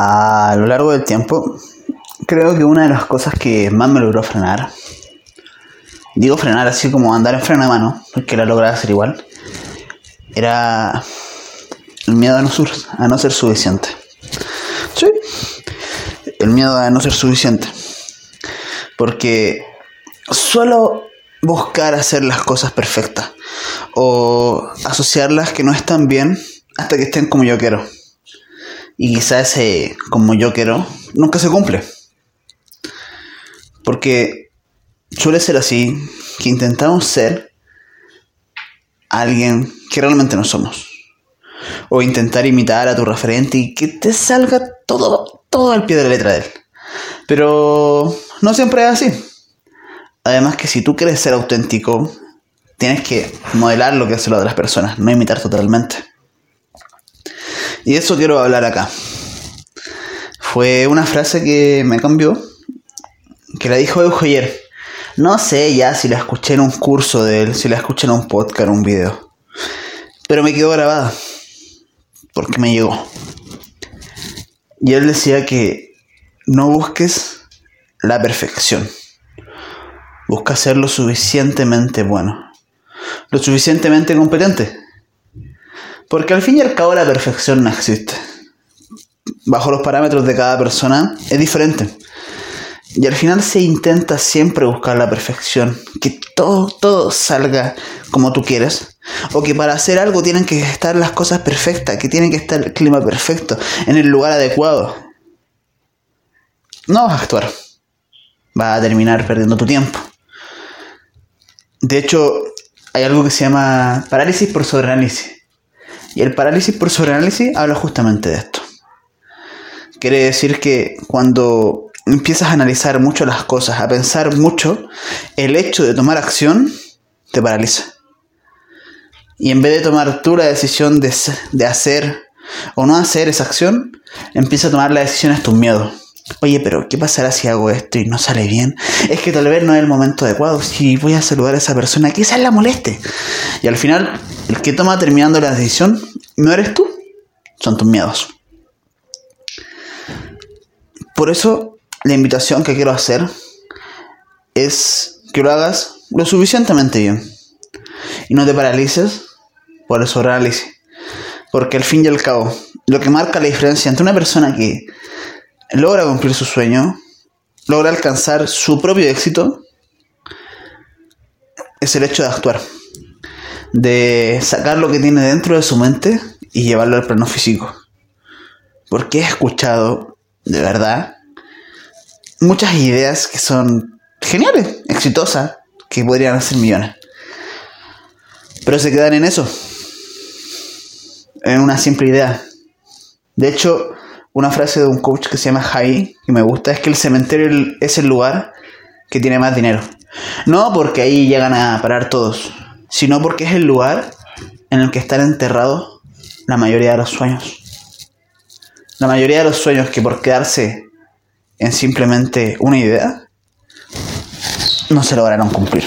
A lo largo del tiempo, creo que una de las cosas que más me logró frenar, digo frenar así como andar en freno de mano, porque la lograba hacer igual, era el miedo a no, a no ser suficiente. Sí, el miedo a no ser suficiente. Porque suelo buscar hacer las cosas perfectas o asociarlas que no están bien hasta que estén como yo quiero. Y quizás ese como yo quiero nunca se cumple. Porque suele ser así, que intentamos ser alguien que realmente no somos. O intentar imitar a tu referente y que te salga todo, todo al pie de la letra de él. Pero no siempre es así. Además que si tú quieres ser auténtico, tienes que modelar lo que hace las otras personas, no imitar totalmente. Y de eso quiero hablar acá. Fue una frase que me cambió, que la dijo Euge ayer. No sé ya si la escuché en un curso de él, si la escuché en un podcast, un video. Pero me quedó grabada. Porque me llegó. Y él decía que no busques la perfección. Busca ser lo suficientemente bueno. Lo suficientemente competente. Porque al fin y al cabo la perfección no existe. Bajo los parámetros de cada persona es diferente. Y al final se intenta siempre buscar la perfección, que todo, todo salga como tú quieres. O que para hacer algo tienen que estar las cosas perfectas, que tiene que estar el clima perfecto, en el lugar adecuado. No vas a actuar. Vas a terminar perdiendo tu tiempo. De hecho, hay algo que se llama parálisis por sobreanálisis. Y el parálisis por sobreanálisis habla justamente de esto. Quiere decir que cuando empiezas a analizar mucho las cosas, a pensar mucho, el hecho de tomar acción te paraliza. Y en vez de tomar tú la decisión de, de hacer o no hacer esa acción, empieza a tomar la decisión es tu miedo. Oye, pero ¿qué pasará si hago esto y no sale bien? Es que tal vez no es el momento adecuado. Si voy a saludar a esa persona, quizás la moleste. Y al final, el que toma terminando la decisión no eres tú, son tus miedos. Por eso, la invitación que quiero hacer es que lo hagas lo suficientemente bien. Y no te paralices por el sobreanálisis. Porque al fin y al cabo, lo que marca la diferencia entre una persona que logra cumplir su sueño, logra alcanzar su propio éxito, es el hecho de actuar. De sacar lo que tiene dentro de su mente y llevarlo al plano físico. Porque he escuchado, de verdad, muchas ideas que son geniales, exitosas, que podrían hacer millones. Pero se quedan en eso. En una simple idea. De hecho, una frase de un coach que se llama Jai, que me gusta, es que el cementerio es el lugar que tiene más dinero. No porque ahí llegan a parar todos, sino porque es el lugar en el que están enterrados la mayoría de los sueños. La mayoría de los sueños que por quedarse en simplemente una idea, no se lograron cumplir.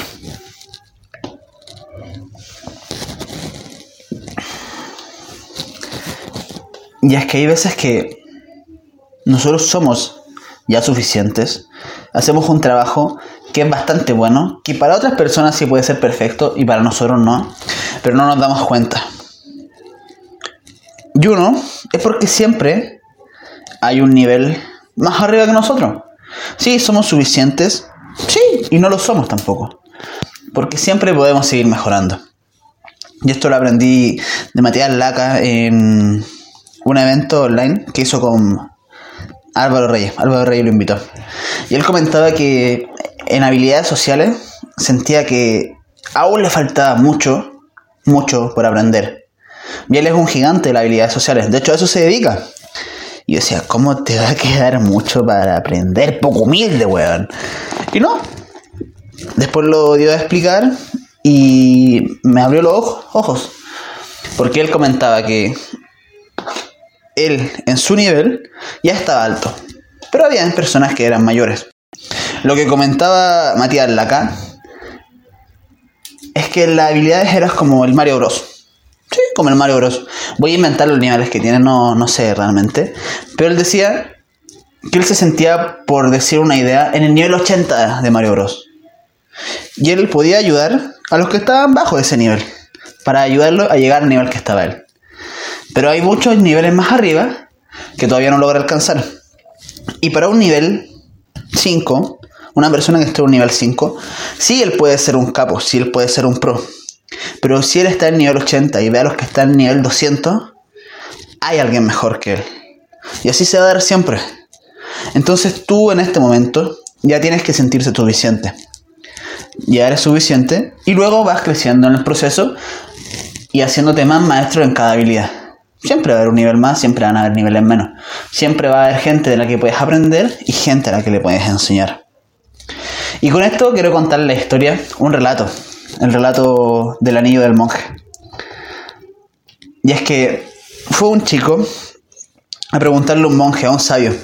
Y es que hay veces que nosotros somos ya suficientes, hacemos un trabajo que es bastante bueno, que para otras personas sí puede ser perfecto y para nosotros no, pero no nos damos cuenta. Y uno es porque siempre hay un nivel más arriba que nosotros. Sí, somos suficientes, sí, y no lo somos tampoco, porque siempre podemos seguir mejorando. Y esto lo aprendí de Matías Laca en un evento online que hizo con Álvaro Reyes. Álvaro Reyes lo invitó. Y él comentaba que en habilidades sociales sentía que aún le faltaba mucho, mucho por aprender. Y él es un gigante de las habilidades sociales. De hecho, a eso se dedica. Y yo decía, ¿cómo te va a quedar mucho para aprender? Poco humilde, weón. Y no. Después lo dio a explicar y me abrió los ojos, ojos. Porque él comentaba que él, en su nivel, ya estaba alto. Pero había personas que eran mayores. Lo que comentaba Matías Laca es que las habilidades eran como el Mario Bros. Sí, como el Mario Bros. Voy a inventar los niveles que tiene, no, no sé realmente. Pero él decía que él se sentía, por decir una idea, en el nivel 80 de Mario Bros. Y él podía ayudar a los que estaban bajo ese nivel, para ayudarlo a llegar al nivel que estaba él. Pero hay muchos niveles más arriba que todavía no logra alcanzar. Y para un nivel 5, una persona que esté en un nivel 5, sí él puede ser un capo, sí él puede ser un pro. Pero si él está en nivel 80 y ve a los que están en nivel 200, hay alguien mejor que él. Y así se va a dar siempre. Entonces tú en este momento ya tienes que sentirse suficiente. Ya eres suficiente y luego vas creciendo en el proceso y haciéndote más maestro en cada habilidad. Siempre va a haber un nivel más, siempre van a haber niveles menos. Siempre va a haber gente de la que puedes aprender y gente a la que le puedes enseñar. Y con esto quiero contar la historia, un relato, el relato del anillo del monje. Y es que fue un chico a preguntarle a un monje, a un sabio,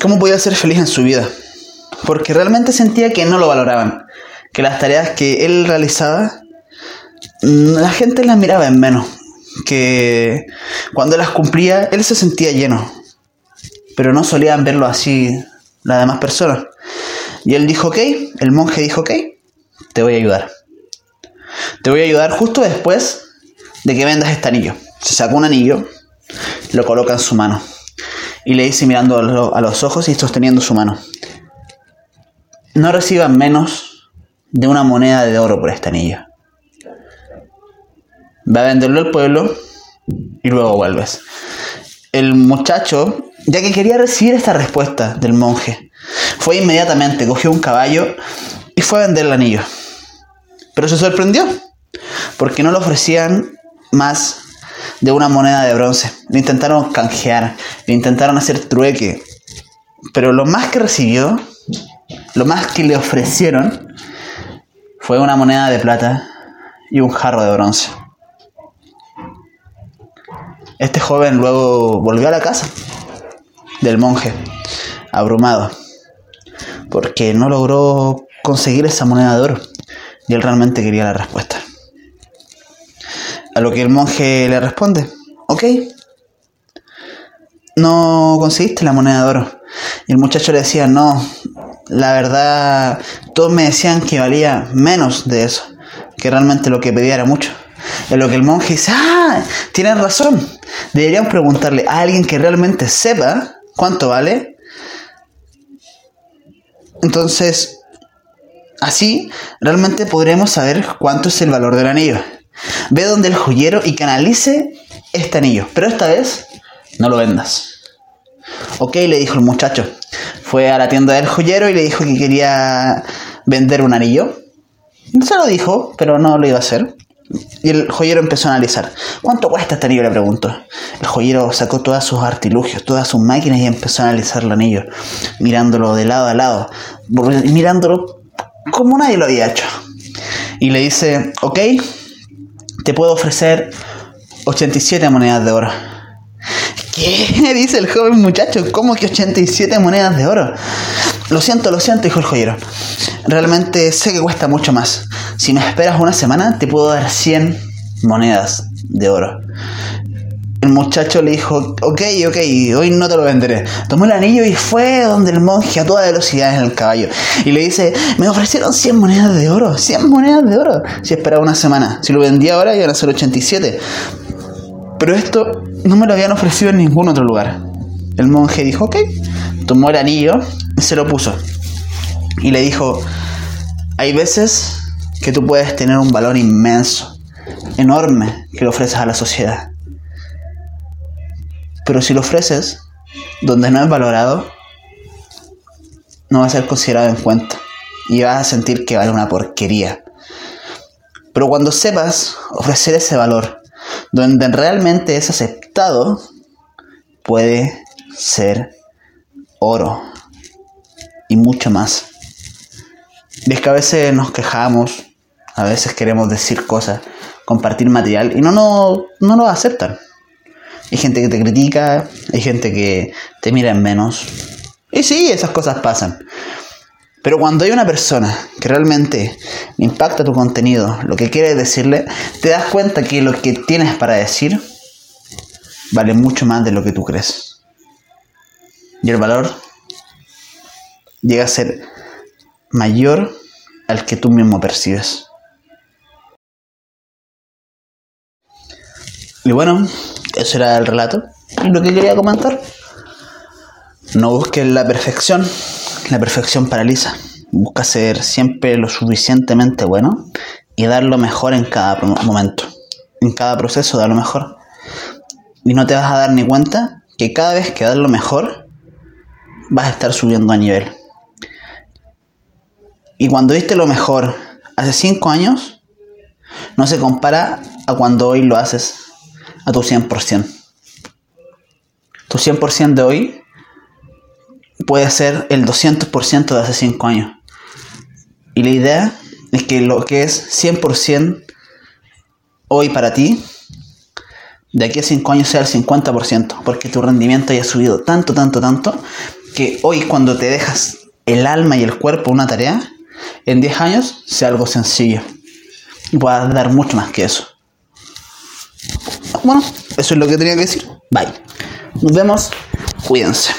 cómo podía ser feliz en su vida. Porque realmente sentía que no lo valoraban, que las tareas que él realizaba, la gente las miraba en menos, que cuando las cumplía él se sentía lleno, pero no solían verlo así las demás personas. Y él dijo, ok, el monje dijo, ok, te voy a ayudar. Te voy a ayudar justo después de que vendas este anillo. Se sacó un anillo, lo coloca en su mano y le dice mirando a los ojos y sosteniendo su mano, no reciban menos de una moneda de oro por este anillo. Va a venderlo al pueblo y luego vuelves. El muchacho, ya que quería recibir esta respuesta del monje, fue inmediatamente, cogió un caballo y fue a vender el anillo. Pero se sorprendió, porque no le ofrecían más de una moneda de bronce. Le intentaron canjear, le intentaron hacer trueque. Pero lo más que recibió, lo más que le ofrecieron, fue una moneda de plata y un jarro de bronce. Este joven luego volvió a la casa del monje, abrumado, porque no logró conseguir esa moneda de oro y él realmente quería la respuesta. A lo que el monje le responde, ok, no conseguiste la moneda de oro. Y el muchacho le decía, no, la verdad, todos me decían que valía menos de eso, que realmente lo que pedía era mucho. En lo que el monje dice, ah, tienes razón. Deberían preguntarle a alguien que realmente sepa cuánto vale. Entonces, así realmente podremos saber cuánto es el valor del anillo. Ve donde el joyero y canalice este anillo. Pero esta vez no lo vendas. Ok, le dijo el muchacho. Fue a la tienda del joyero y le dijo que quería vender un anillo. Se lo dijo, pero no lo iba a hacer. Y el joyero empezó a analizar. ¿Cuánto cuesta este anillo? Le preguntó. El joyero sacó todos sus artilugios, todas sus máquinas y empezó a analizar el anillo, mirándolo de lado a lado, mirándolo como nadie lo había hecho. Y le dice, ok, te puedo ofrecer 87 monedas de oro. ¿Qué? Dice el joven muchacho, ¿cómo que 87 monedas de oro? Lo siento, lo siento, dijo el joyero. Realmente sé que cuesta mucho más. Si me esperas una semana, te puedo dar 100 monedas de oro. El muchacho le dijo, ok, ok, hoy no te lo venderé. Tomó el anillo y fue donde el monje a toda velocidad en el caballo. Y le dice, me ofrecieron 100 monedas de oro, 100 monedas de oro. Si esperaba una semana. Si lo vendía ahora, iban a ser 87. Pero esto no me lo habían ofrecido en ningún otro lugar. El monje dijo, ok, tomó el anillo y se lo puso. Y le dijo, hay veces que tú puedes tener un valor inmenso, enorme, que lo ofreces a la sociedad. Pero si lo ofreces donde no es valorado, no va a ser considerado en cuenta. Y vas a sentir que vale una porquería. Pero cuando sepas ofrecer ese valor, donde realmente es aceptado, puede ser oro y mucho más. Ves que a veces nos quejamos, a veces queremos decir cosas, compartir material y no, no, no lo aceptan. Hay gente que te critica, hay gente que te mira en menos. Y sí, esas cosas pasan. Pero cuando hay una persona que realmente impacta tu contenido, lo que quiere decirle, te das cuenta que lo que tienes para decir vale mucho más de lo que tú crees. Y el valor llega a ser mayor al que tú mismo percibes. Y bueno, eso era el relato lo que quería comentar. No busques la perfección, la perfección paraliza. Busca ser siempre lo suficientemente bueno y dar lo mejor en cada momento. En cada proceso dar lo mejor. Y no te vas a dar ni cuenta que cada vez que das lo mejor, vas a estar subiendo a nivel. Y cuando diste lo mejor hace 5 años, no se compara a cuando hoy lo haces a tu 100%. Tu 100% de hoy puede ser el 200% de hace 5 años. Y la idea es que lo que es 100% hoy para ti, de aquí a 5 años sea el 50%, porque tu rendimiento haya subido tanto, tanto, tanto, que hoy cuando te dejas el alma y el cuerpo una tarea, en 10 años sea algo sencillo y puedas dar mucho más que eso. Bueno, eso es lo que tenía que decir. Bye. Nos vemos. Cuídense.